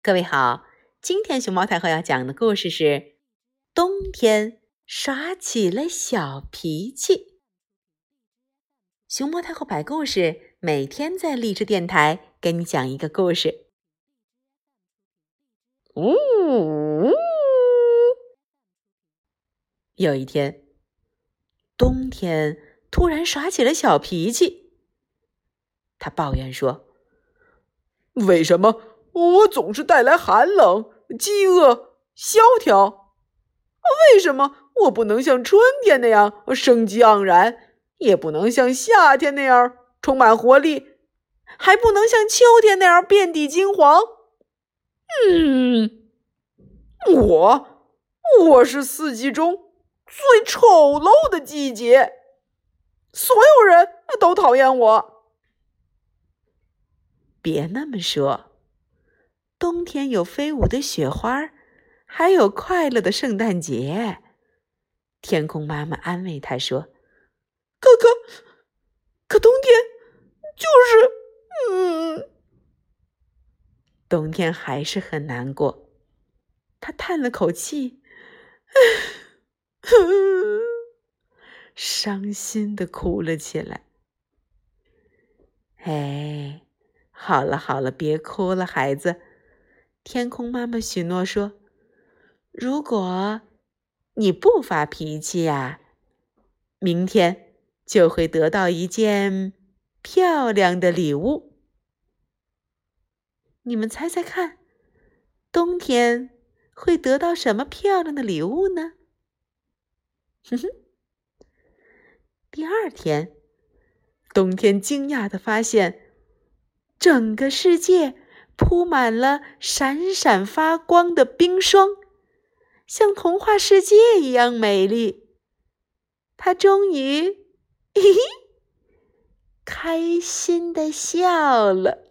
各位好，今天熊猫太后要讲的故事是《冬天耍起了小脾气》。熊猫太后摆故事，每天在励志电台给你讲一个故事。呜呜！有一天，冬天突然耍起了小脾气，他抱怨说：“为什么？”我总是带来寒冷、饥饿、萧条。为什么我不能像春天那样生机盎然，也不能像夏天那样充满活力，还不能像秋天那样遍地金黄？嗯，我，我是四季中最丑陋的季节，所有人都讨厌我。别那么说。冬天有飞舞的雪花，还有快乐的圣诞节。天空妈妈安慰他说：“可可，可冬天就是……嗯，冬天还是很难过。”他叹了口气，伤心的哭了起来。哎，好了好了，别哭了，孩子。天空妈妈许诺说：“如果你不发脾气呀，明天就会得到一件漂亮的礼物。你们猜猜看，冬天会得到什么漂亮的礼物呢？”哼哼。第二天，冬天惊讶的发现，整个世界。铺满了闪闪发光的冰霜，像童话世界一样美丽。他终于，嘿嘿，开心的笑了。